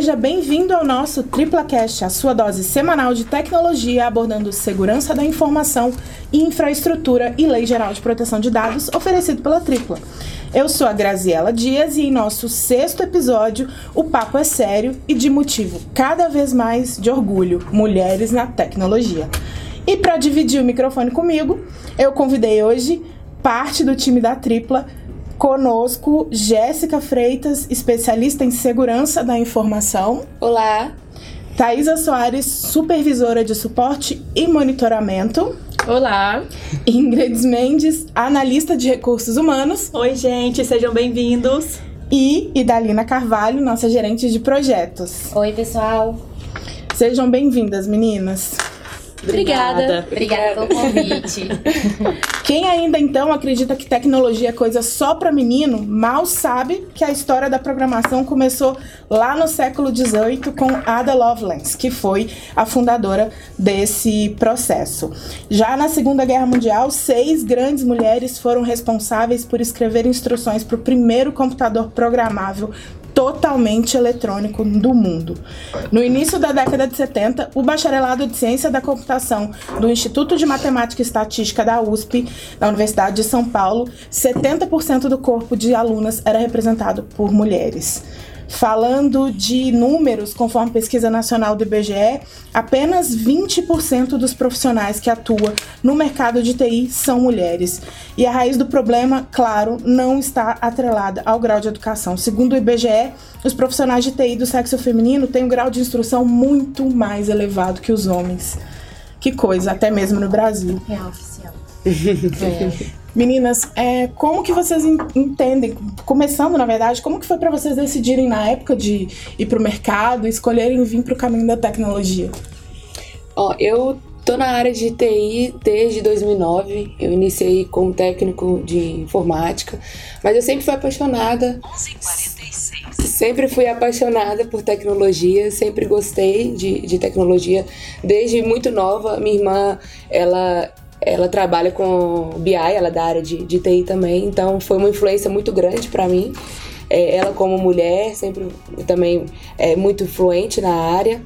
Seja bem-vindo ao nosso TriplaCast, a sua dose semanal de tecnologia abordando segurança da informação, infraestrutura e lei geral de proteção de dados, oferecido pela Tripla. Eu sou a Graziela Dias e em nosso sexto episódio, o papo é sério e de motivo cada vez mais de orgulho: mulheres na tecnologia. E para dividir o microfone comigo, eu convidei hoje parte do time da Tripla Conosco, Jéssica Freitas, especialista em segurança da informação. Olá. Thaisa Soares, supervisora de suporte e monitoramento. Olá. Ingrid Mendes, analista de recursos humanos. Oi, gente, sejam bem-vindos. E Idalina Carvalho, nossa gerente de projetos. Oi, pessoal. Sejam bem-vindas, meninas. Obrigada. Obrigada pelo convite. Quem ainda então acredita que tecnologia é coisa só para menino, mal sabe que a história da programação começou lá no século XVIII com Ada Lovelace, que foi a fundadora desse processo. Já na Segunda Guerra Mundial, seis grandes mulheres foram responsáveis por escrever instruções para o primeiro computador programável totalmente eletrônico do mundo. No início da década de 70, o bacharelado de Ciência da Computação do Instituto de Matemática e Estatística da USP, da Universidade de São Paulo, 70% do corpo de alunas era representado por mulheres. Falando de números, conforme pesquisa nacional do IBGE, apenas 20% dos profissionais que atuam no mercado de TI são mulheres. E a raiz do problema, claro, não está atrelada ao grau de educação. Segundo o IBGE, os profissionais de TI do sexo feminino têm um grau de instrução muito mais elevado que os homens. Que coisa, até mesmo no Brasil. É oficial. É. Meninas, é, como que vocês entendem, começando na verdade, como que foi para vocês decidirem na época de ir para o mercado, escolherem vir para o caminho da tecnologia? Ó, eu tô na área de TI desde 2009. Eu iniciei como técnico de informática, mas eu sempre fui apaixonada. 11:46. Sempre fui apaixonada por tecnologia, sempre gostei de, de tecnologia desde muito nova. Minha irmã, ela ela trabalha com BI, ela é da área de, de TI também, então foi uma influência muito grande para mim. É, ela como mulher, sempre também é muito fluente na área.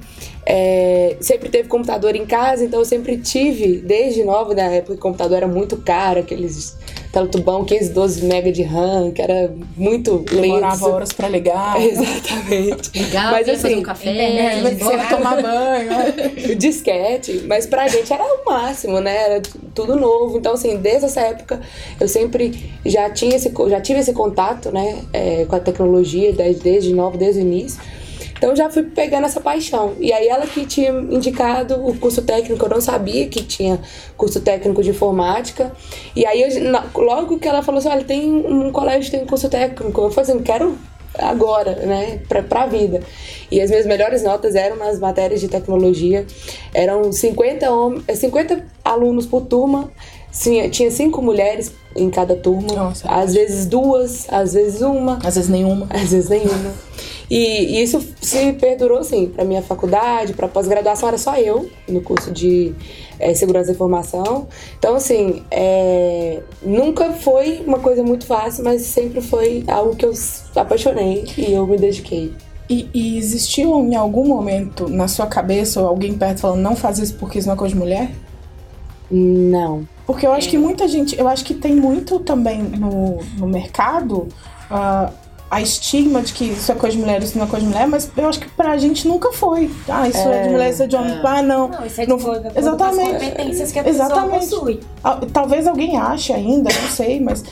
É, sempre teve computador em casa, então eu sempre tive, desde nova, na época que o computador era muito caro, aqueles tubão 512 MB de RAM, que era muito lento. Demorava horas pra ligar. Exatamente. Ligar, mas assim, um café, é, né? tomar banho. o disquete, mas pra gente era o máximo, né? Era tudo novo. Então, assim, desde essa época eu sempre já tinha esse, já tive esse contato, né, é, com a tecnologia desde, desde novo, desde o início. Então já fui pegando essa paixão. E aí ela que tinha indicado o curso técnico, eu não sabia que tinha curso técnico de informática. E aí eu, logo que ela falou assim, olha, tem um colégio tem um curso técnico, eu falei assim, quero agora, né, pra, pra vida. E as minhas melhores notas eram nas matérias de tecnologia. Eram 50, 50 alunos por turma, tinha, tinha cinco mulheres em cada turma. Nossa, às vezes duas, às vezes uma. Às vezes nenhuma. Às vezes nenhuma. E, e isso se perdurou, assim, para minha faculdade, para pós-graduação, era só eu no curso de é, segurança da informação. Então, assim, é, nunca foi uma coisa muito fácil, mas sempre foi algo que eu apaixonei e eu me dediquei. E, e existiu em algum momento na sua cabeça ou alguém perto falando não faz isso porque isso não é coisa de mulher? Não. Porque eu acho que muita gente, eu acho que tem muito também no, no mercado uh, a estigma de que isso é coisa de mulher, isso não é coisa de mulher, mas eu acho que pra gente nunca foi. Ah, isso é, é de mulher, isso é de homem. É. Ah, não. Não, isso é de não, foi. Exatamente. competências que a Exatamente. possui. Ah, talvez alguém ache ainda, não sei, mas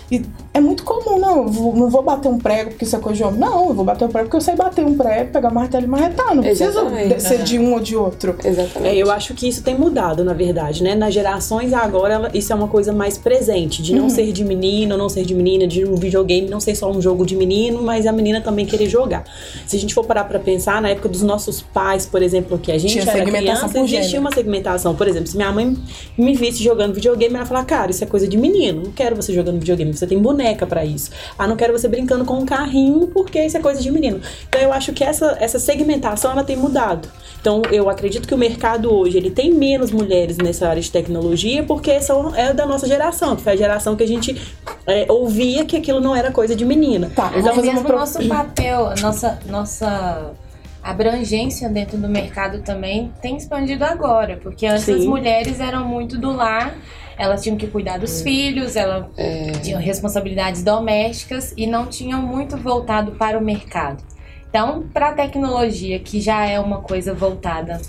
é muito comum, não. Eu vou, não vou bater um prego porque isso é coisa de homem. Não, eu vou bater um prego porque eu sei bater um prego, pegar martelo e marretar. Não preciso ser de um ou de outro. Exatamente. É, eu acho que isso tem mudado, na verdade, né? Nas gerações agora, isso é uma coisa mais presente, de não uhum. ser de menino, não ser de menina, de um videogame não ser só um jogo de menino, mas a menina também querer jogar. Se a gente for parar pra pensar, na época dos nossos pais, por exemplo, que a gente Tinha era criança, existia uma segmentação. Por exemplo, se minha mãe me visse jogando videogame, ela falar, cara, isso é coisa de menino, não quero você jogando videogame, você tem boneca para isso. Ah, não quero você brincando com um carrinho, porque isso é coisa de menino. Então eu acho que essa, essa segmentação, ela tem mudado. Então, eu acredito que o mercado hoje ele tem menos mulheres nessa área de tecnologia porque são, é da nossa geração, que foi a geração que a gente é, ouvia que aquilo não era coisa de menina. Tá, mas é mesmo pro... nosso papel, nossa, nossa abrangência dentro do mercado também tem expandido agora, porque antes Sim. as mulheres eram muito do lar, elas tinham que cuidar dos filhos, elas tinham responsabilidades domésticas e não tinham muito voltado para o mercado. Então, para a tecnologia, que já é uma coisa voltada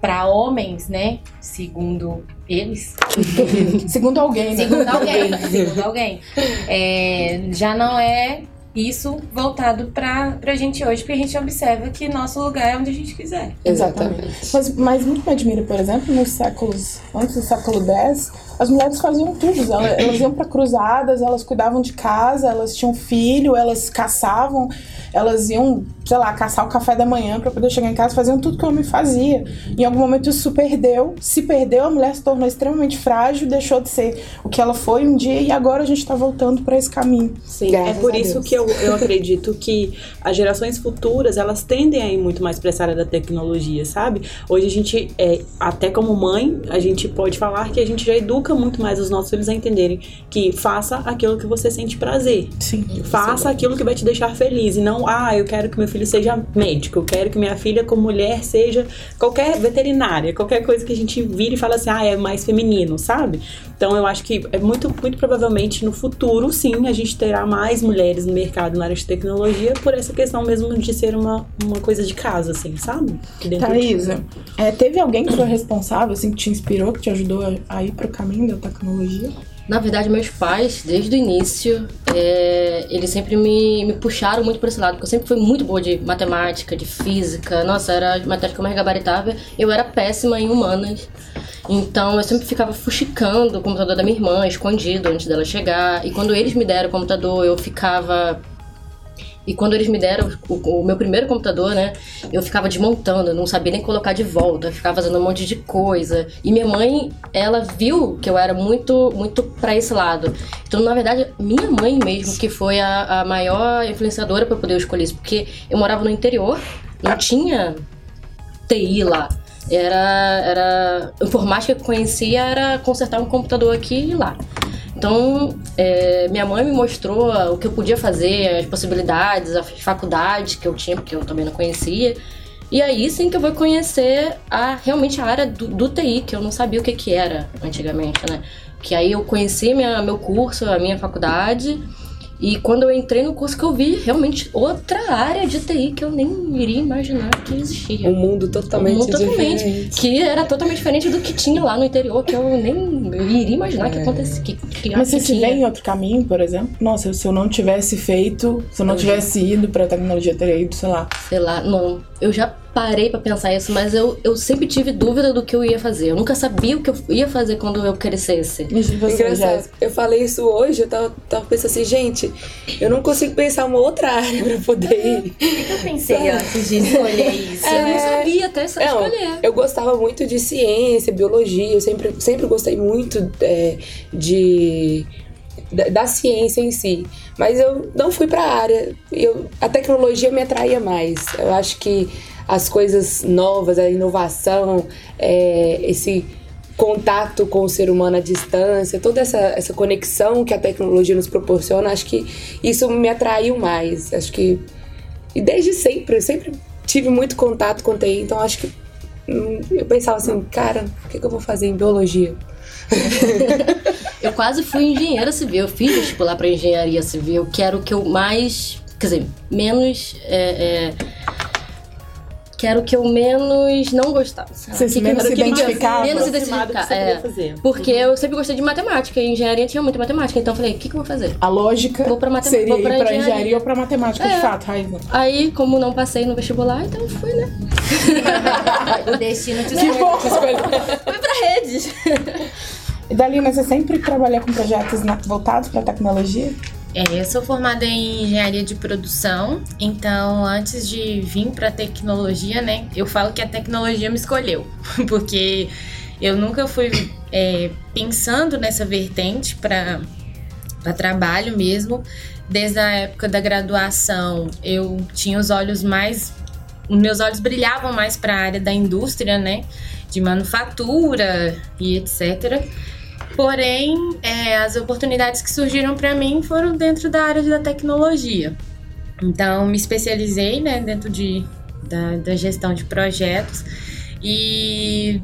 para homens, né? Segundo eles, Segundo alguém, né? segundo alguém, segundo alguém, é, já não é isso voltado para a gente hoje, porque a gente observa que nosso lugar é onde a gente quiser. Exatamente. Mas, mas muito me admira, por exemplo, nos séculos, antes do século X, as mulheres faziam tudo. Elas, elas iam para cruzadas, elas cuidavam de casa, elas tinham filho, elas caçavam, elas iam, sei lá, caçar o café da manhã para poder chegar em casa, faziam tudo que o homem fazia. Em algum momento isso se perdeu. Se perdeu, a mulher se tornou extremamente frágil, deixou de ser o que ela foi um dia e agora a gente tá voltando para esse caminho. Sim, Graças é por isso Deus. que eu, eu acredito que as gerações futuras, elas tendem a ir muito mais para essa área da tecnologia, sabe? Hoje a gente, é, até como mãe, a gente pode falar que a gente já educa muito mais os nossos filhos a entenderem que faça aquilo que você sente prazer. Sim. Faça aquilo que vai te deixar feliz e não, ah, eu quero que meu filho seja médico, eu quero que minha filha, como mulher, seja qualquer veterinária, qualquer coisa que a gente vira e fala assim, ah, é mais feminino, sabe? Então eu acho que é muito, muito provavelmente no futuro, sim, a gente terá mais mulheres no mercado na área de tecnologia por essa questão mesmo de ser uma, uma coisa de casa, assim, sabe? Thaisa, é, teve alguém que foi responsável, assim, que te inspirou, que te ajudou a, a ir pro caminho da tecnologia? Na verdade, meus pais, desde o início, é, eles sempre me, me puxaram muito por esse lado, porque eu sempre fui muito boa de matemática, de física. Nossa, era a matéria que eu mais gabaritava. Eu era péssima em humanas. Então, eu sempre ficava fuxicando o computador da minha irmã, escondido, antes dela chegar. E quando eles me deram o computador, eu ficava e quando eles me deram o, o meu primeiro computador, né, eu ficava desmontando, não sabia nem colocar de volta, ficava fazendo um monte de coisa. E minha mãe, ela viu que eu era muito, muito pra esse lado. Então, na verdade, minha mãe mesmo que foi a, a maior influenciadora eu poder escolher isso, porque eu morava no interior, não tinha TI lá. Era, era informática que eu conhecia era consertar um computador aqui e lá. Então, é, minha mãe me mostrou o que eu podia fazer, as possibilidades, as faculdades que eu tinha, porque eu também não conhecia. E aí sim que eu vou conhecer a, realmente a área do, do TI, que eu não sabia o que, que era antigamente, né? Que aí eu conheci minha, meu curso, a minha faculdade. E quando eu entrei no curso que eu vi realmente outra área de TI que eu nem iria imaginar que existia. Um mundo totalmente Um mundo totalmente. diferente. Que era totalmente diferente do que tinha lá no interior, que eu nem iria imaginar que acontecia. Que, que, Mas se vê em outro caminho, por exemplo? Nossa, se eu não tivesse feito, se eu não tivesse ido pra tecnologia, eu teria ido, sei lá. Sei lá, não. Eu já parei pra pensar isso, mas eu, eu sempre tive dúvida do que eu ia fazer. Eu nunca sabia o que eu ia fazer quando eu crescesse. Engraçado. Eu falei isso hoje, eu tava, tava pensando assim, gente, eu não consigo pensar uma outra área pra poder ir. O que eu pensei antes de escolher isso? Eu não sabia até só Não, escolher. eu gostava muito de ciência, biologia, eu sempre, sempre gostei muito é, de da, da ciência em si, mas eu não fui para a área. Eu, a tecnologia me atraía mais. Eu acho que as coisas novas, a inovação, é, esse contato com o ser humano à distância, toda essa, essa conexão que a tecnologia nos proporciona, acho que isso me atraiu mais. Acho que e desde sempre, eu sempre tive muito contato com TI, então acho que hum, eu pensava assim, cara, o que, que eu vou fazer em biologia? Eu quase fui engenheira civil. Eu fiz vestibular pra engenharia civil, que era o que eu mais. Quer dizer, menos. É, é, que era o que eu menos não gostava. lá. Você Que- que- menos se que- que- identificava? Menos que identificar. você É, fazer. porque eu sempre gostei de matemática. E engenharia tinha muita matemática. Então eu falei, o que, que eu vou fazer? A lógica Vou pra matem- seria vou pra ir pra engenharia. engenharia ou pra matemática, de É. fato, Raiva. Aí, como não passei no vestibular, então fui, né? O destino te Que bom! Fui pra rede. E Dalina, você sempre trabalhou com projetos voltados pra tecnologia? É, eu sou formada em engenharia de produção, então antes de vir para tecnologia, né, eu falo que a tecnologia me escolheu, porque eu nunca fui é, pensando nessa vertente para trabalho mesmo. Desde a época da graduação, eu tinha os olhos mais. Meus olhos brilhavam mais para a área da indústria, né? De manufatura e etc. Porém, é, as oportunidades que surgiram para mim foram dentro da área da tecnologia. Então, me especializei né, dentro de da, da gestão de projetos. E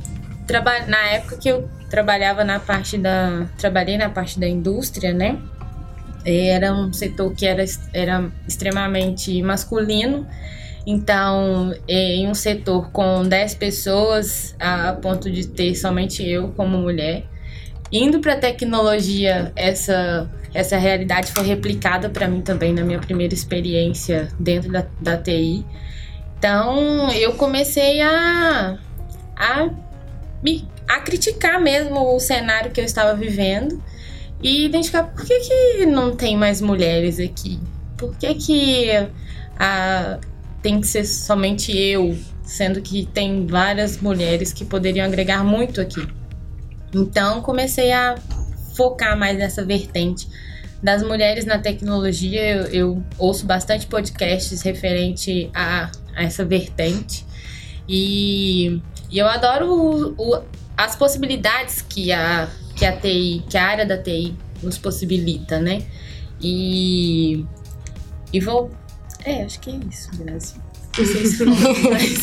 na época que eu trabalhava na parte da. Trabalhei na parte da indústria, né? Era um setor que era, era extremamente masculino. Então, em um setor com 10 pessoas, a ponto de ter somente eu como mulher. Indo para tecnologia, essa, essa realidade foi replicada para mim também na minha primeira experiência dentro da, da TI. Então, eu comecei a, a, me, a criticar mesmo o cenário que eu estava vivendo e identificar por que, que não tem mais mulheres aqui. Por que, que a, tem que ser somente eu, sendo que tem várias mulheres que poderiam agregar muito aqui. Então comecei a focar mais nessa vertente das mulheres na tecnologia. Eu, eu ouço bastante podcasts referente a, a essa vertente e, e eu adoro o, o, as possibilidades que a, que a TI, que a área da TI nos possibilita, né? E, e vou. É, acho que é isso, Brasil.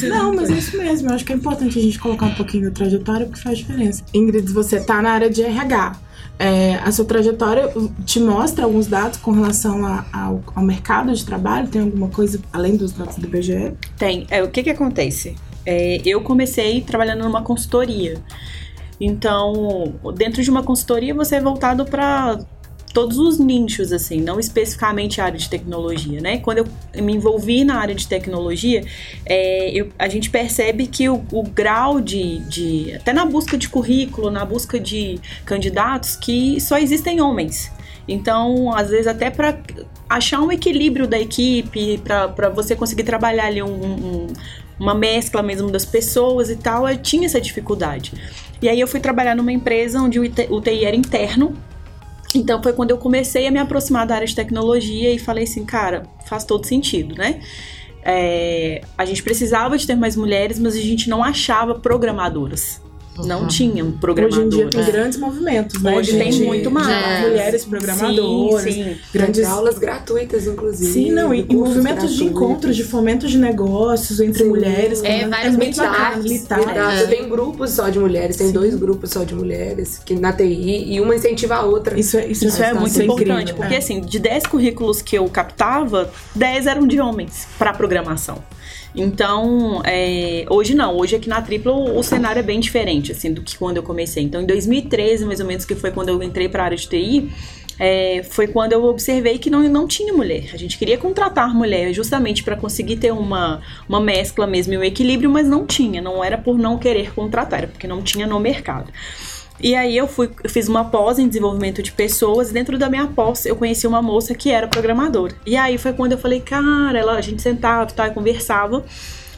Não, mas é isso mesmo. Eu acho que é importante a gente colocar um pouquinho da trajetória porque faz diferença. Ingrid, você tá na área de RH. É, a sua trajetória te mostra alguns dados com relação a, ao, ao, mercado de trabalho? Tem alguma coisa além dos dados do IBGE? Tem. É, o que que acontece? É, eu comecei trabalhando numa consultoria. Então, dentro de uma consultoria, você é voltado para todos os nichos, assim, não especificamente a área de tecnologia, né? Quando eu me envolvi na área de tecnologia, é, eu, a gente percebe que o, o grau de, de, até na busca de currículo, na busca de candidatos, que só existem homens. Então, às vezes, até para achar um equilíbrio da equipe, para você conseguir trabalhar ali um, um, uma mescla mesmo das pessoas e tal, eu tinha essa dificuldade. E aí eu fui trabalhar numa empresa onde o TI era interno, então foi quando eu comecei a me aproximar da área de tecnologia e falei assim, cara, faz todo sentido, né? É, a gente precisava de ter mais mulheres, mas a gente não achava programadoras. Não uhum. tinham programadoras. Hoje em dia tem grandes movimentos, né? Hoje tem muito mais. É. Mulheres programadoras. Sim, sim. Grandes aulas gratuitas, inclusive. Sim, não, e, e movimentos gratuitos. de encontros, de fomento de negócios entre sim. mulheres. É, vários é meetups. É. Tem grupos só de mulheres, tem sim. dois grupos só de mulheres que na TI e uma incentiva a outra. Isso é, isso, isso é, é muito importante, incrível. porque assim, de 10 currículos que eu captava, 10 eram de homens para programação. Então, é, hoje não, hoje aqui na Tripla o, o, cenário é bem diferente, assim, do que quando eu comecei. Então, em 2013, mais ou menos, que foi quando eu entrei para a área de TI, é, foi quando eu observei que não, não tinha mulher. A gente queria contratar mulher justamente para conseguir ter uma, uma mescla mesmo e um equilíbrio, mas não tinha. Não era por não querer contratar, era porque não tinha no mercado. E aí eu fui, fiz uma pós em desenvolvimento de pessoas. E dentro da minha pós, eu conheci uma moça que era programadora. E aí foi quando eu falei, cara, ela, a gente sentava e conversava.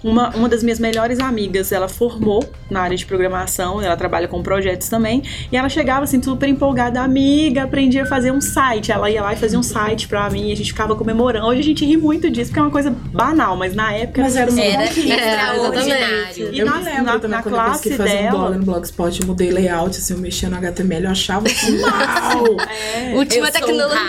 Uma, uma das minhas melhores amigas, ela formou na área de programação, ela trabalha com projetos também, e ela chegava assim, super empolgada, amiga, aprendi a fazer um site. Ela ia lá e fazia um site pra mim, e a gente ficava comemorando. Hoje a gente ri muito disso, porque é uma coisa banal, mas na época. Mas era, era, era extraordinário. E eu na, na, na, na classe eu dela. Um blog no Blogspot, eu mudei layout, assim, eu mexia no HTML, eu achava assim, uau! É, Última tecnologia.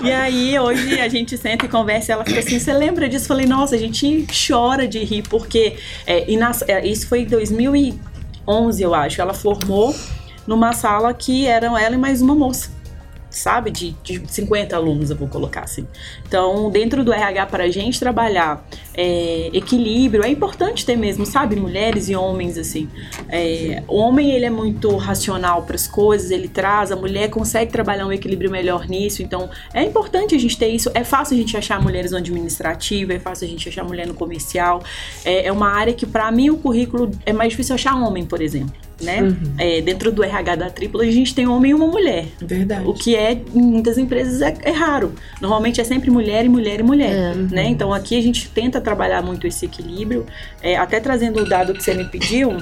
Um e aí, hoje a gente senta e conversa, e ela fica assim: você lembra disso? Eu falei, nossa, a gente chora de rir, porque é, nas, é, isso foi em 2011, eu acho. Ela formou numa sala que eram ela e mais uma moça sabe? De, de 50 alunos, eu vou colocar assim. Então, dentro do RH, para a gente trabalhar é, equilíbrio, é importante ter mesmo, sabe? Mulheres e homens, assim. É, o homem, ele é muito racional para as coisas, ele traz, a mulher consegue trabalhar um equilíbrio melhor nisso. Então, é importante a gente ter isso. É fácil a gente achar mulheres no administrativo, é fácil a gente achar mulher no comercial. É, é uma área que, para mim, o currículo é mais difícil achar homem, por exemplo né? Uhum. É, dentro do RH da tripla, a gente tem um homem e uma mulher. Verdade. O que é, em muitas empresas, é, é raro. Normalmente é sempre mulher e mulher e mulher, é. né? Uhum. Então aqui a gente tenta trabalhar muito esse equilíbrio. É, até trazendo o dado que você me pediu,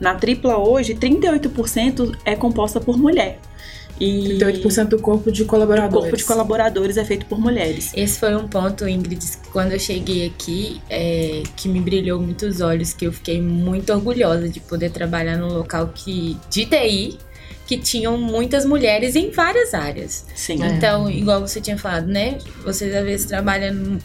na tripla hoje, 38% é composta por mulher. E 38% do corpo de colaboradores. O corpo de colaboradores é feito por mulheres. Esse foi um ponto, Ingrid, quando eu cheguei aqui, é, que me brilhou muito os olhos, que eu fiquei muito orgulhosa de poder trabalhar num local que de TI, que tinham muitas mulheres em várias áreas. Sim. Então, é. igual você tinha falado, né? Vocês às vezes trabalham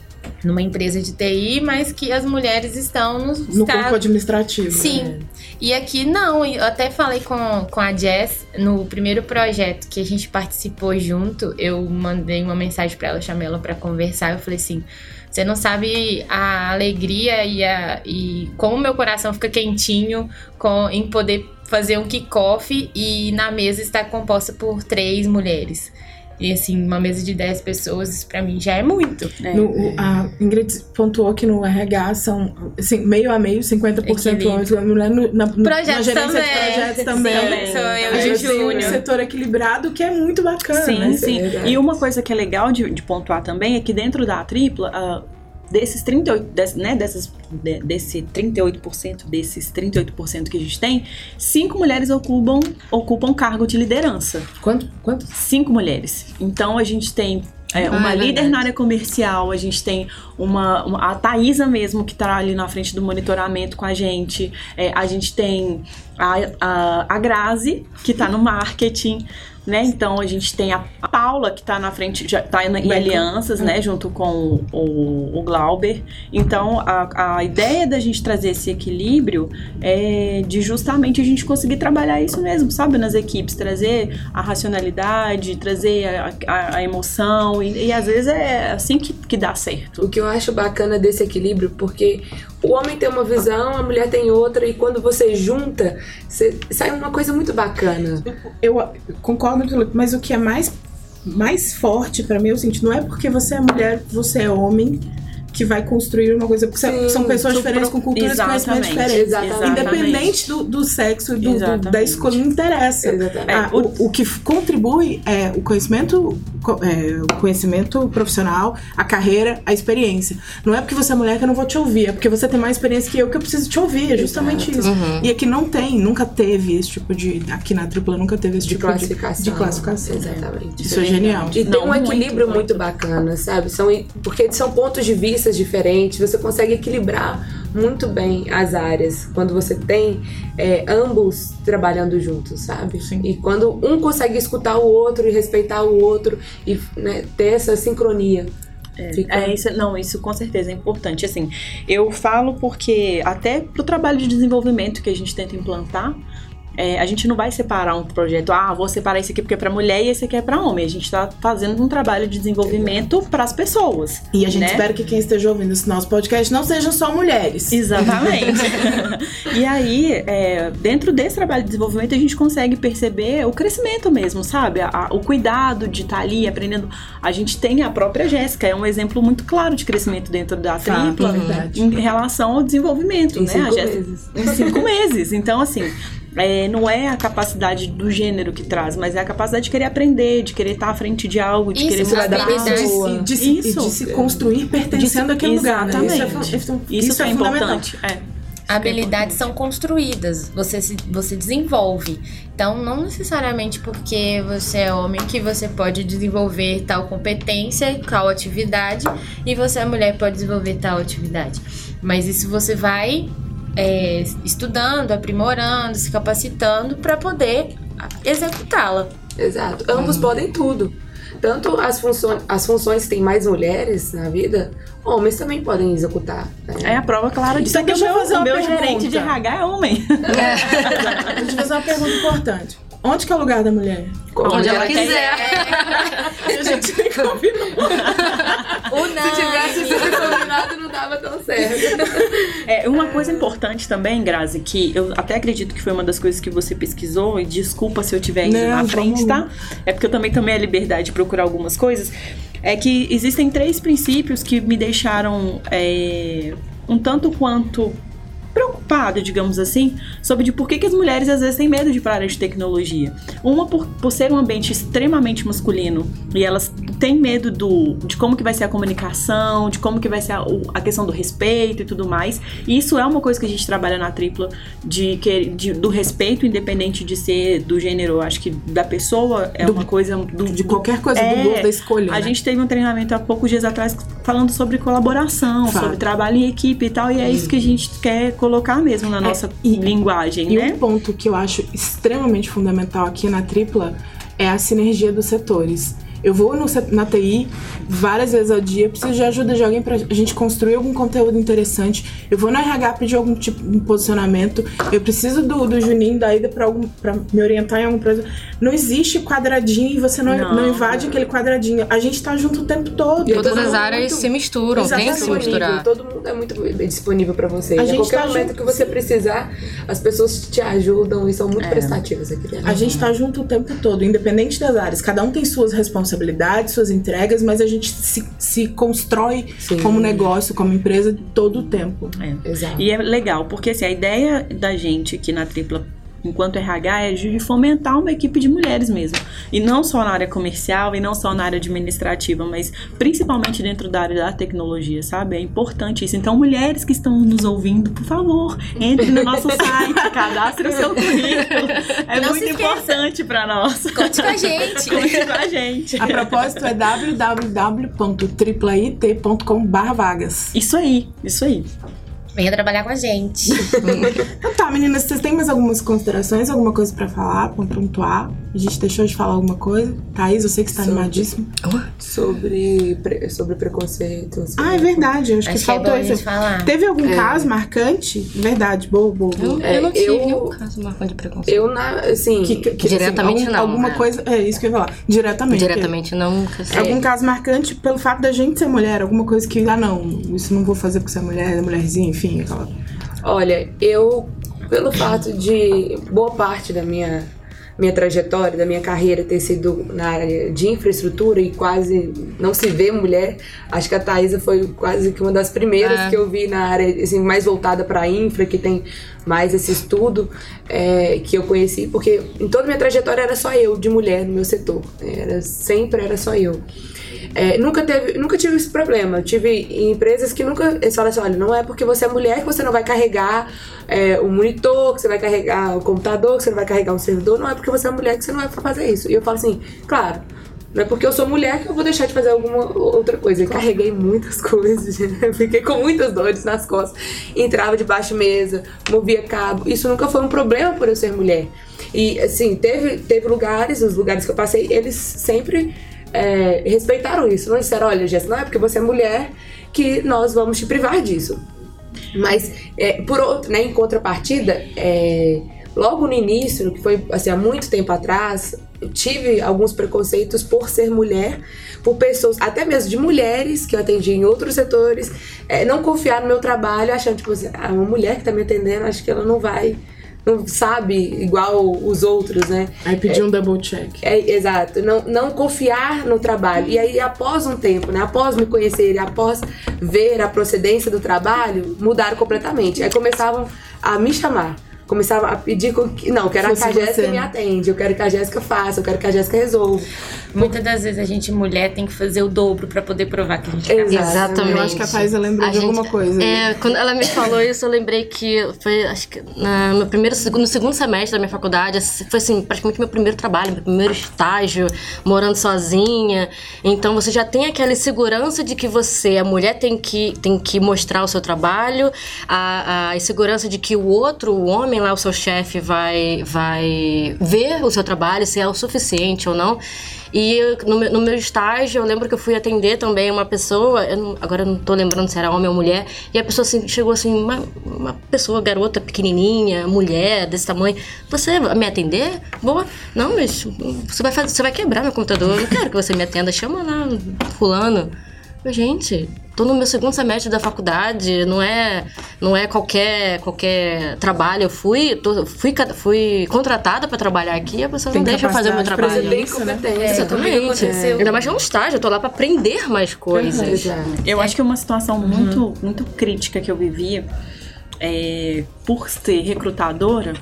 numa empresa de TI, mas que as mulheres estão nos No corpo administrativo. Sim. né? E aqui não, eu até falei com, com a Jess no primeiro projeto que a gente participou junto. Eu mandei uma mensagem pra ela, chamei ela pra conversar. Eu falei assim: você não sabe a alegria e, a, e como meu coração fica quentinho com, em poder fazer um kickoff e na mesa estar composta por três mulheres. E assim, uma mesa de 10 pessoas, isso pra mim já é muito. No- o- a Ingrid pontuou que no RH são assim, meio a meio, 50% Equilíbrio. homens, mulher no, na, no- na Projetos gerência também. de projetos também. Sim, sou eu A e gente tem um setor equilibrado que é muito bacana. Sim, né? sim. verdade. E uma coisa que é legal de, de pontuar também é que dentro da tripla, ah, desses 38, des- né, dessas, de- desse 38%, desses 38% que a gente tem, cinco mulheres ocupam, ocupam cargo de liderança. Quanto? Quanto? Cinco mulheres. Então a gente tem é, Ah, uma é líder na área comercial, a gente tem uma, uma- a Thaisa mesmo, que tá ali na frente do monitoramento com a gente. É, a gente tem a, a, a Grazi, que tá no marketing. Né? Então a gente tem a Paula que tá na frente, já tá em, em alianças, né? Junto com o, o Glauber. Então a, a ideia da gente trazer esse equilíbrio é de justamente a gente conseguir trabalhar isso mesmo, sabe? Nas equipes, trazer a racionalidade, trazer a, a- a emoção. E, e às vezes é assim que, que dá certo. O que eu acho bacana desse equilíbrio, porque o homem tem uma visão, a mulher tem outra, e quando você junta, você- sai uma coisa muito bacana. Eu, eu concordo mas o que é mais, mais forte pra mim é o seguinte: não é porque você é mulher, você é homem que vai construir uma coisa. Porque Sim, são pessoas diferentes com culturas e conhecimentos Exatamente. diferentes. Exatamente. Independente do, do sexo e do, do- Exatamente. da escolha, não interessa. Exatamente. Ah, o, o que contribui é o conhecimento, co- é, o conhecimento profissional, a carreira, a experiência. Não é porque você é mulher que eu não vou te ouvir, é porque você tem mais experiência que eu que eu preciso te ouvir. É justamente isso. E aqui não tem, nunca teve esse tipo de. Aqui na tripla nunca teve esse De tipo classificação. de, de classificação. Exatamente. Isso é genial. E tem Não, um muito, equilíbrio muito, muito. bacana, sabe? São, porque são pontos de vista diferentes, você consegue equilibrar muito bem as áreas quando você tem é, ambos trabalhando juntos, sabe? Sim. E quando um consegue escutar o outro e respeitar o outro e né, ter essa sincronia. Fica- É, isso, não, isso com certeza é importante. Assim, eu falo porque até pro trabalho de desenvolvimento que a gente tenta implantar, é, a gente não vai separar um projeto, ah, vou separar esse aqui porque é pra mulher e esse aqui é pra homem. A gente tá fazendo um trabalho de desenvolvimento pras pessoas. E a gente né? espera que quem esteja ouvindo esse nosso podcast não sejam só mulheres. Exatamente. e aí, é, dentro desse trabalho de desenvolvimento, a gente consegue perceber o crescimento mesmo, sabe? A- a- o cuidado de estar ali aprendendo. A gente tem a própria Jéssica, é um exemplo muito claro de crescimento dentro da tripla verdade. em relação ao desenvolvimento, Em né? cinco a Jéssica- meses. Em cinco meses. Então, assim. É, não é a capacidade do gênero que traz, mas é a capacidade de querer aprender, de querer estar à frente de algo, de Isso, querer se uma adaptar. habilidade. de, se- de se, Isso. de se construir pertencendo àquele lugar, né? Isso é, Exatamente. fu- Isso, que é fundamental. importante. É. Habilidades são construídas, você, se, você desenvolve. Então, não necessariamente porque você é homem que você pode desenvolver tal competência, tal atividade, e você é mulher pode desenvolver tal atividade. Mas isso você vai é, estudando, aprimorando, se capacitando para poder executá-la. Exato. Ambos podem tudo. Tanto as, funções as funções que têm mais mulheres na vida, homens também podem executar. né? É a prova clara disso. Então, é que eu meu, fazer o meu pergunta. gerente de RH é homem. Deixa eu fazer uma pergunta importante. Onde que é o lugar da mulher? Onde ela quiser. A gente nem combinou. Se tivesse sido combinado, não dava tão certo. É, uma coisa importante também, Grazi, que eu até acredito que foi uma das coisas que você pesquisou, e desculpa se eu tiver indo Não, na vamos frente, tá? É porque eu também tomei a liberdade de procurar algumas coisas. É que existem três princípios que me deixaram é, um tanto quanto preocupada, digamos assim, sobre de por que, que as mulheres às vezes têm medo de ir para a área de tecnologia. Uma por, por ser um ambiente extremamente masculino e elas têm medo do, de como que vai ser a comunicação, de como que vai ser a, a questão do respeito e tudo mais. E isso é uma coisa que a gente trabalha na tripla de, que, de- do respeito, independente de ser do gênero, acho que da pessoa é Do- uma coisa do, De qualquer coisa É, do gosto da escolha. a né? gente teve um treinamento há poucos dias atrás falando sobre colaboração, sobre trabalho em equipe e tal, e é isso que a gente quer colocar mesmo na nossa e- linguagem, E né? um ponto que eu acho extremamente fundamental aqui na tripla é a sinergia dos setores. Eu vou no, na TI várias vezes ao dia, preciso de ajuda de alguém pra gente construir algum conteúdo interessante. Eu vou no RH pedir algum tipo de posicionamento. Eu preciso do, do Juninho, da Ida, pra, algum, pra me orientar em algum projeto. Não existe quadradinho e você não, Não. não invade aquele quadradinho. A gente tá junto o tempo todo. Tô Todas as dando áreas muito- se misturam, tem que se misturar. Todo mundo é muito disponível pra você. A qualquer tá momento junto. que você precisar, as pessoas te ajudam e são muito prestativas aqui dentro. A gente tá junto o tempo todo, independente das áreas. Cada um tem suas responsabilidades, suas entregas, mas a gente se, se constrói Sim. como negócio, como empresa todo o tempo. É. Exato. E é legal, porque assim, a ideia da gente aqui na Tripla, enquanto RH, é de fomentar uma equipe de mulheres mesmo. E não só na área comercial, e não só na área administrativa, mas principalmente dentro da área da tecnologia, sabe? É importante isso. Então, mulheres que estão nos ouvindo, por favor, entre no nosso site, cadastre o seu currículo. É Não muito importante para nós. Conte com a gente. Conte com a gente. A propósito é www.triplit.com.br vagas. Isso aí, isso aí. Venha trabalhar com a gente. Então tá, meninas, vocês têm mais algumas considerações, alguma coisa pra falar, pra pontuar? A gente deixou de falar alguma coisa? Thaís, eu sei que você tá Sobre- animadíssima. Sobre, pre- sobre preconceito. assim. Ah, é verdade, acho, que Acho que é bom faltou a isso. Teve algum caso marcante? Verdade, boa, boa, boa. Eu, eu não É, tive eu- nenhum caso marcante de preconceito. Eu, na, assim... Que- que- que, Diretamente algum- não, Alguma né? coisa. É isso que eu ia falar. Diretamente. Diretamente não. nunca sei. Algum caso marcante pelo fato da gente ser mulher, alguma coisa que, ah, não, isso não vou fazer porque você é mulher, é mulherzinha, enfim, aquela. Olha, eu, pelo fato de boa parte da minha, minha trajetória, da minha carreira ter sido na área de infraestrutura e quase não se vê mulher, acho que a Thaisa foi quase que uma das primeiras É. que eu vi na área assim, mais voltada para infra, que tem mais esse estudo é, que eu conheci, porque em toda a minha trajetória era só eu de mulher no meu setor, era, sempre era só eu. É, nunca, teve, nunca tive esse problema. Eu tive empresas que nunca. Eles falam assim: olha, não é porque você é mulher que você não vai carregar é, o monitor, que você vai carregar o computador, que você não vai carregar um servidor. Não é porque você é mulher que você não vai fazer isso. E eu falo assim: claro, não é porque eu sou mulher que eu vou deixar de fazer alguma outra coisa. Eu carreguei muitas coisas, fiquei com muitas dores nas costas. Entrava debaixo de mesa, movia cabo. Isso nunca foi um problema por eu ser mulher. E, assim, teve, teve lugares, os lugares que eu passei, eles sempre é, respeitaram isso. Não disseram, olha, Jéssica, não é porque você é mulher que nós vamos te privar disso. Mas, é, por outro, né, em contrapartida, é, logo no início, que foi assim, há muito tempo atrás, eu tive alguns preconceitos por ser mulher, por pessoas, até mesmo de mulheres que eu atendi em outros setores, é, não confiar no meu trabalho, achando, tipo assim, ah, uma mulher que tá me atendendo, acho que ela não vai, sabe igual os outros, né? Aí pedi um double check. É, exato, não, não confiar no trabalho. E aí, após um tempo, né? Após me conhecer, após ver a procedência do trabalho, mudaram completamente. Aí começavam a me chamar. Começavam a pedir com que. Não, eu quero Fosse a Jéssica né? me atende, eu quero que a Jéssica faça, eu quero que a Jéssica resolva. Muitas das vezes a gente, mulher, tem que fazer o dobro pra poder provar que a gente é capaz. Exato. Exatamente. Eu acho que a Thaisa lembrou A de alguma gente- coisa. É, quando ela me falou isso, eu lembrei que foi, acho que na, no primeiro, segundo, no segundo semestre da minha faculdade, foi assim, praticamente meu primeiro trabalho, meu primeiro estágio, morando sozinha. Então você já tem aquela insegurança de que você, a mulher, tem que, tem que mostrar o seu trabalho, a, a insegurança de que o outro, o homem lá, o seu chefe, vai, vai ver o seu trabalho, se é o suficiente ou não. E eu, no, meu, no meu estágio, eu lembro que eu fui atender também uma pessoa, eu não- agora eu não tô lembrando se era homem ou mulher, e a pessoa assim, chegou assim, uma, uma pessoa, garota pequenininha, mulher, desse tamanho, você vai me atender? Boa. Não, mas você vai, fazer, você vai quebrar meu computador, eu não quero que você me atenda, chama lá fulano. Gente, tô no meu segundo semestre da faculdade, não é, não é qualquer, qualquer trabalho. Eu fui, tô- fui, fui contratada pra trabalhar aqui a pessoa Tem não deixa eu fazer o meu trabalho. isso, né? comigo Exatamente. aconteceu. Ainda mais que é um estágio, eu tô lá pra aprender mais coisas. Exato. Eu acho que uma situação muito, muito crítica que eu vivia é, por ser recrutadora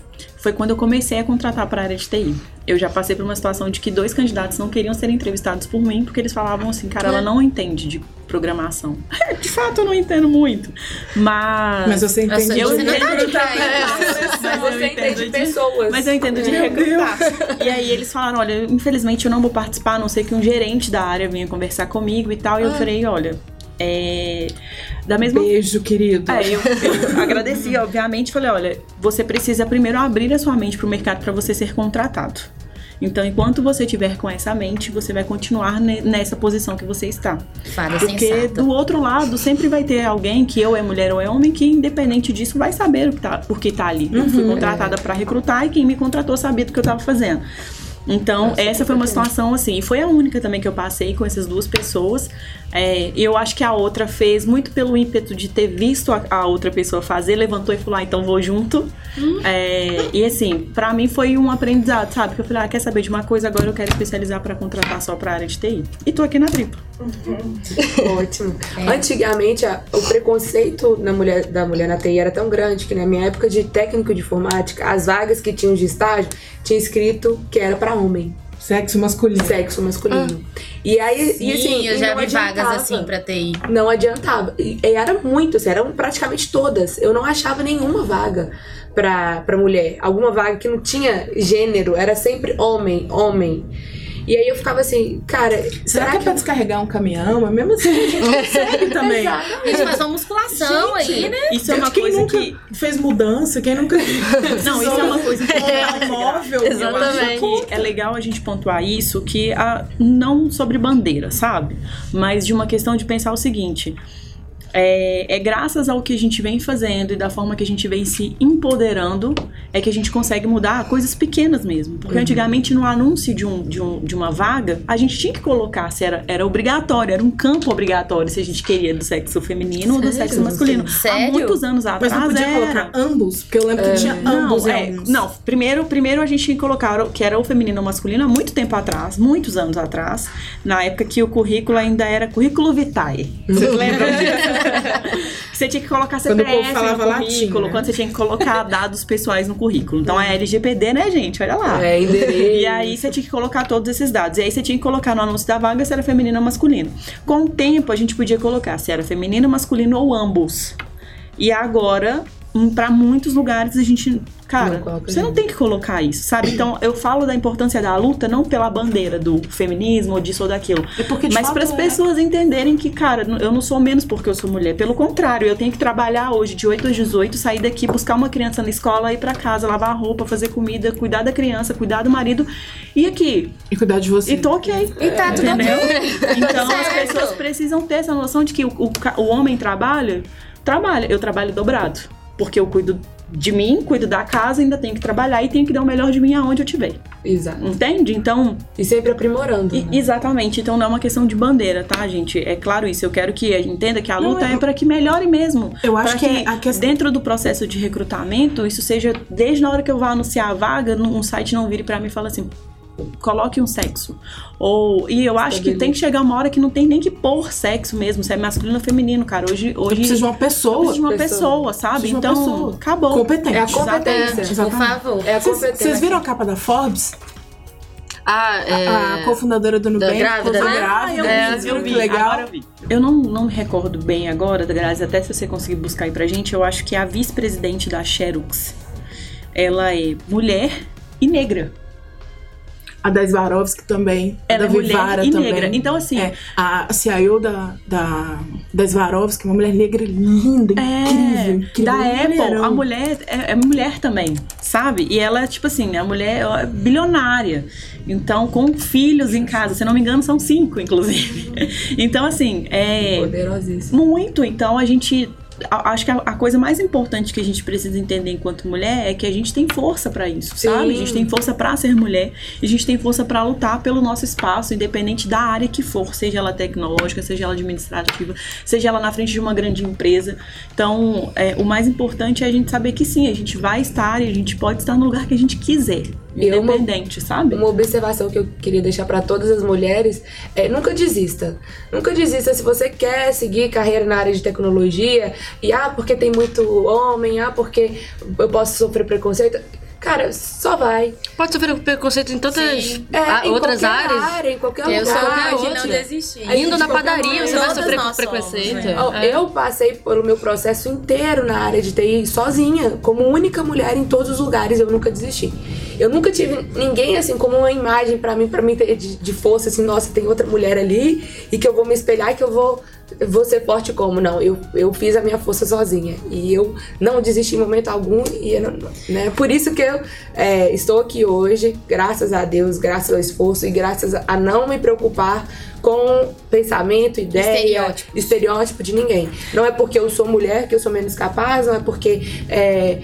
foi quando eu comecei a contratar para a área de TI. Eu já passei por uma situação de que dois candidatos não queriam ser entrevistados por mim porque eles falavam assim, cara, ela não entende de programação. de fato, eu não entendo muito. Mas. Mas você entende. Nossa, eu de de pra Mas você entende pessoas. Mas eu entendo de recrutar. E aí eles falaram, olha, infelizmente eu não vou participar, a não ser que um gerente da área venha conversar comigo e tal. E eu falei, olha, é... Da mesma Beijo, querido. é, eu, eu agradeci, obviamente, falei, olha, você precisa primeiro abrir a sua mente para o mercado para você ser contratado. Então, enquanto você tiver com essa mente, você vai continuar ne- nessa posição que você está. Fada Porque sensata. do outro lado, sempre vai ter alguém que ou é mulher ou é homem que, independente disso, vai saber o que tá, por que tá ali. Eu fui contratada pra recrutar e quem me contratou sabia do que eu tava fazendo. Então, Nossa, essa foi uma situação assim, e foi a única também que eu passei com essas duas pessoas. É, eu acho que a outra fez muito pelo ímpeto de ter visto a, a outra pessoa fazer, levantou e falou, ah, então vou junto. É, e assim, pra mim foi um aprendizado, sabe? Que eu falei, ah, quer saber de uma coisa, agora eu quero especializar pra contratar só pra área de TI. E tô aqui na tripla. Ótimo. Antigamente, a- o preconceito na mulher, da mulher na TI era tão grande que na minha época de técnico de informática, as vagas que tinham de estágio tinha escrito que era pra homem, Sexo masculino. sexo masculino. E aí, Sim, e assim, eu já vi vagas assim pra TI. Não adiantava. E era muito, assim, eram praticamente todas. Eu não achava nenhuma vaga pra, pra mulher. Alguma vaga que não tinha gênero, era sempre homem, homem. E aí eu ficava assim, cara, Será que é pra descarregar um caminhão? Mas mesmo assim a gente consegue também. Exatamente. Gente, faz uma musculação Gente, aí, né? Isso é uma quem coisa nunca que. fez mudança, quem nunca. Não, isso é uma coisa que É, um móvel. eu acho Exatamente. que- é legal a gente pontuar isso, que a, não sobre bandeira, sabe? Mas de uma questão de pensar o seguinte. É, é graças ao que a gente vem fazendo e da forma que a gente vem se empoderando é que a gente consegue mudar coisas pequenas mesmo. Porque antigamente no anúncio de, um, de, um, de uma vaga, a gente tinha que colocar se era, era obrigatório, era um campo obrigatório se a gente queria do sexo feminino ou do sexo masculino. Há Sério? muitos anos Mas atrás não podia era. colocar ambos, porque eu lembro que tinha Não, ambos em é, não, primeiro, primeiro a gente tinha que colocar o- que era o feminino ou masculino há muito tempo atrás, muitos anos atrás, na época que o currículo ainda era currículo vitae. Vocês lembram disso? Você tinha que colocar Quando o povo CPF no falava latim, currículo, né? quando você tinha que colocar dados pessoais no currículo. Então é LGPD, né, gente? Olha lá. É, endereço. E aí você tinha que colocar todos esses dados. E aí você tinha que colocar no anúncio da vaga se era feminino ou masculino. Com o tempo a gente podia colocar se era feminino, masculino ou ambos. E agora, hum, pra muitos lugares a gente, cara, Não você não tem que colocar isso, sabe? Então eu falo da importância da luta não pela bandeira do feminismo ou disso ou daquilo, É mas para as é. pessoas entenderem que, cara, eu não sou menos porque eu sou mulher. Pelo contrário, eu tenho que trabalhar hoje de 8 às 18, sair daqui, buscar uma criança na escola, ir pra casa, lavar a roupa, fazer comida, cuidar da criança, cuidar do marido. E aqui, E cuidar de você. e tô ok. E tá tudo Entendeu? ok. Então as pessoas precisam ter essa noção de que o, o, o homem trabalha, trabalha. Eu trabalho dobrado. Porque eu cuido de mim, cuido da casa, ainda tenho que trabalhar e tenho que dar o melhor de mim aonde eu estiver. Exato. Entende? Então, E sempre aprimorando. e- né? exatamente. Então não é uma questão de bandeira, tá, gente? É claro isso. Eu quero que entenda que a Não, luta é- para que melhore mesmo. Eu acho que é a questão. dentro do processo de recrutamento, isso seja desde na hora que eu vou anunciar a vaga, um site não vire pra mim e fala assim, coloque um sexo. Ou e eu acho que tem que chegar uma hora que não tem nem que pôr sexo mesmo, se é masculino ou feminino, cara. Hoje hoje Precisa de uma pessoa. precisa de uma pessoa. pessoa, sabe? Uma Então, pessoa. acabou. Competente. É a competência. Por Exatamente. favor. É a Vocês- competência. Vocês viram a capa da Forbes? Ah, é. A cofundadora do Nubank. grávida, ficou né? grávida. É, Vocês viram eu que vi, legal? agora eu vi. Eu não, não me recordo bem agora, Grazi, até se você conseguir buscar aí pra gente, eu acho que a vice-presidente da Xerox, ela é mulher e negra. A da Swarovski também. a Ela da é mulher Vivara e também. negra. Então, assim, É, a CIO da, da, da Swarovski, uma mulher negra linda, É, incrível, incrível. da Apple, mulherão. a mulher é, é mulher também, sabe? E ela, tipo assim, a mulher é bilionária. Então, com filhos em casa, se não me engano, são cinco, inclusive. Então, assim, é. Poderosíssimo. Muito. Então, a gente. Acho que a, a coisa mais importante que a gente precisa entender enquanto mulher é que a gente tem força pra isso, Sim. sabe? A gente tem força pra ser mulher, a gente tem força pra lutar pelo nosso espaço, independente da área que for, seja ela tecnológica, seja ela administrativa, seja ela na frente de uma grande empresa. Então, é, o mais importante é a gente saber que sim, a gente vai estar e a gente pode estar no lugar que a gente quiser, E é uma- independente, sabe? Uma observação que eu queria deixar pra todas as mulheres é nunca desista. Nunca desista se você quer seguir carreira na área de tecnologia e ah, porque tem muito homem, ah, porque eu posso sofrer preconceito. Cara, só vai. Pode sofrer preconceito em tantas Sim. É, em outras qualquer áreas. área, em qualquer Eu sou lugar. de gente. não desistir. Indo na padaria, você vai sofrer preconceito. somos, né? É. Eu passei pelo meu processo inteiro na área de TI sozinha, como única mulher em todos os lugares, eu nunca desisti. Eu nunca tive ninguém assim como uma imagem pra mim, para mim ter de, de força assim, nossa, tem outra mulher ali e que eu vou me espelhar e que eu vou ser forte como? Não, eu, eu fiz a minha força sozinha. E eu não desisti em momento algum. E não, né? Por isso que eu é, estou aqui hoje, graças a Deus, graças ao esforço e graças a não me preocupar com pensamento, ideia, Estereótipos. estereótipo de ninguém. Não é porque eu sou mulher que eu sou menos capaz, não é porque é,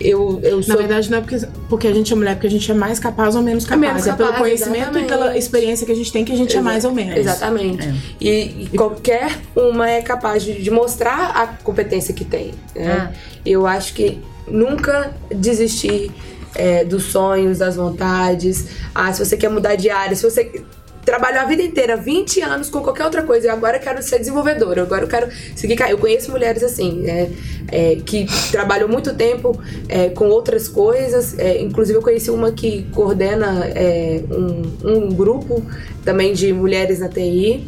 eu, eu Na sou. verdade, não é porque, porque a gente é mulher, porque a gente é mais capaz ou menos capaz. menos é pelo capaz, conhecimento e pela exatamente. experiência que a gente tem que a gente é mais ou menos. Exatamente. E, e qualquer uma é capaz de, de mostrar a competência que tem. Né? Eu acho que nunca desistir é, dos sonhos, das vontades. Ah, se você quer mudar de área, se você trabalhou a vida inteira, 20 anos com qualquer outra coisa, e agora eu quero ser desenvolvedora, agora eu quero seguir. Eu conheço mulheres assim, né, é, que trabalham muito tempo é, com outras coisas. é, inclusive, eu conheci uma que coordena é, um, um grupo também de mulheres na TI.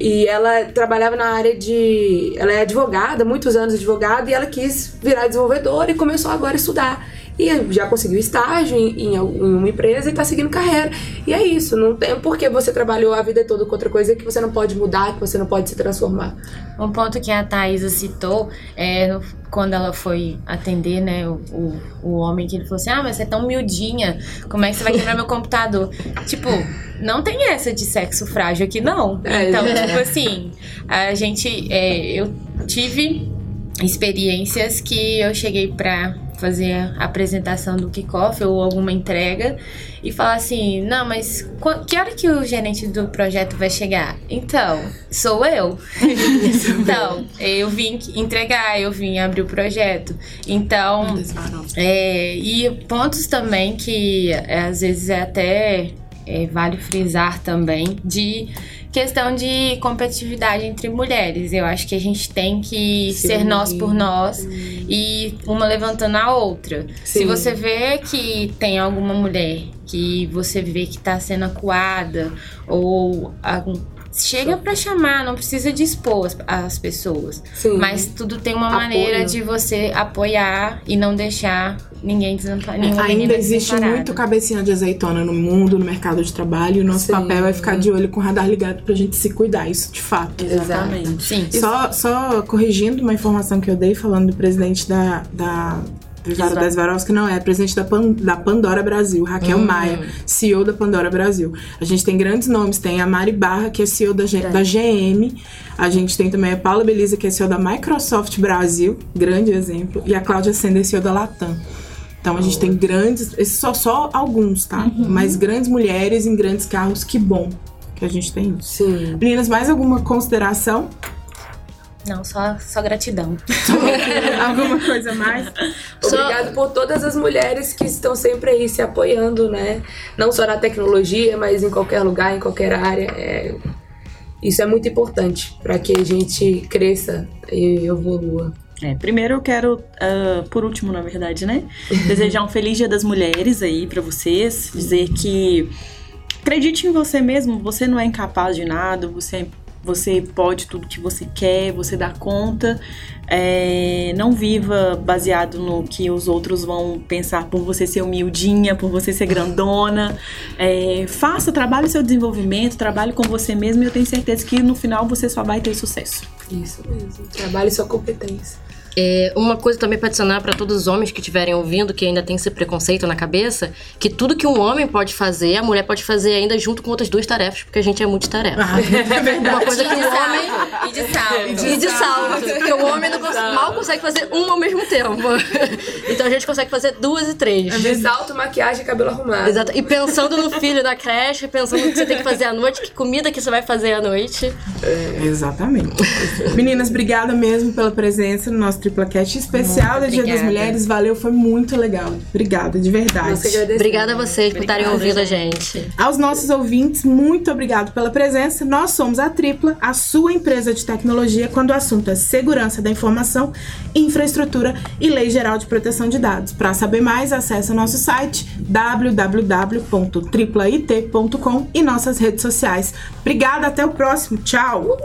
E ela trabalhava na área de. Ela é advogada, muitos anos advogada, e ela quis virar desenvolvedora e começou agora a estudar. E já conseguiu estágio em, em em uma empresa e tá seguindo carreira. E é isso, não tem porque você trabalhou a vida toda com outra coisa que você não pode mudar, que você não pode se transformar. Um ponto que a Thaisa citou é no- quando ela foi atender, né, o, o, o homem que ele falou assim: Ah, mas você é tão miudinha, como é que você vai quebrar meu computador? Tipo, não tem essa de sexo frágil aqui, não. É. Então, tipo assim, a gente. é, eu tive experiências que eu cheguei pra fazer a apresentação do kickoff ou alguma entrega e falar assim, não, mas qu- que hora que o gerente do projeto vai chegar? Então, sou eu. então, eu vim entregar, eu vim abrir o projeto. Então, é, e pontos também que às vezes é até é, vale frisar também de questão de competitividade entre mulheres. Eu acho que a gente tem que Se ser nós por nós e uma levantando a outra. Se Sim. você vê que tem alguma mulher que você vê que tá sendo acuada ou Chega pra chamar, não precisa de expor as, as pessoas. Sim. Mas tudo tem uma Apoio. maneira de você apoiar e não deixar ninguém desamparado. Ainda existe muito cabecinha de azeitona no mundo, no mercado de trabalho, e o nosso Sim. papel é ficar de olho com o radar ligado pra gente se cuidar, isso de fato. Exatamente. Sim. Só, só corrigindo uma informação que eu dei falando do presidente da. da Exato. das Varos, que não é, presidente da, Pan- da Pandora Brasil, Raquel Maia, CEO da Pandora Brasil. A gente tem grandes nomes, tem a Mari Barra, que é CEO da, G- da GM, a gente tem também a Paula Belisa, que é CEO da Microsoft Brasil, grande exemplo, e a Cláudia Sender, CEO da Latam. Então a gente tem grandes, esses só, só alguns, tá? Mas grandes mulheres em grandes carros, que bom que a gente tem isso. Sim. Meninas, mais alguma consideração? Não, só, só gratidão. Alguma coisa mais? Obrigado por todas as mulheres que estão sempre aí se apoiando, né? Não só na tecnologia, mas em qualquer lugar, em qualquer área. É, Isso é muito importante para que a gente cresça e evolua. É, primeiro eu quero, ah, por último, na verdade, né? Desejar um feliz Dia das Mulheres aí pra vocês. Dizer que acredite em você mesmo, você não é incapaz de nada, você, você pode tudo que você quer, você dá conta. É, não viva baseado no que os outros vão pensar por você ser humildinha, por você ser grandona. É, faça, trabalhe seu desenvolvimento, trabalhe com você mesmo e eu tenho certeza que no final você só vai ter sucesso. Isso mesmo. Trabalhe sua competência. É, uma coisa também pra adicionar pra todos os homens que estiverem ouvindo, que ainda tem esse preconceito na cabeça, que tudo que um homem pode fazer, a mulher pode fazer ainda junto com outras duas tarefas, porque a gente é multitarefa. Ah, é verdade. Uma coisa que o homem. E de salto. E de salto, porque o homem não cons- mal consegue fazer uma ao mesmo tempo. Então a gente consegue fazer duas e três. De salto, maquiagem e cabelo arrumado. Exato. E pensando no filho da creche, pensando no que você tem que fazer à noite, que comida que você vai fazer à noite. Exatamente. Meninas, obrigada mesmo pela presença no nosso TriplaCast especial Muito do Dia das obrigada. Mulheres. Valeu, foi muito legal. Obrigada, de verdade. Obrigada a vocês por estarem ouvindo a gente. Aos nossos ouvintes, muito obrigado pela presença. Nós somos a Tripla, a sua empresa de tecnologia, quando o assunto é segurança da informação, infraestrutura e lei geral de proteção de dados. Para saber mais, acesse nosso site www.triplat.com e nossas redes sociais. Obrigada, até o próximo. Tchau!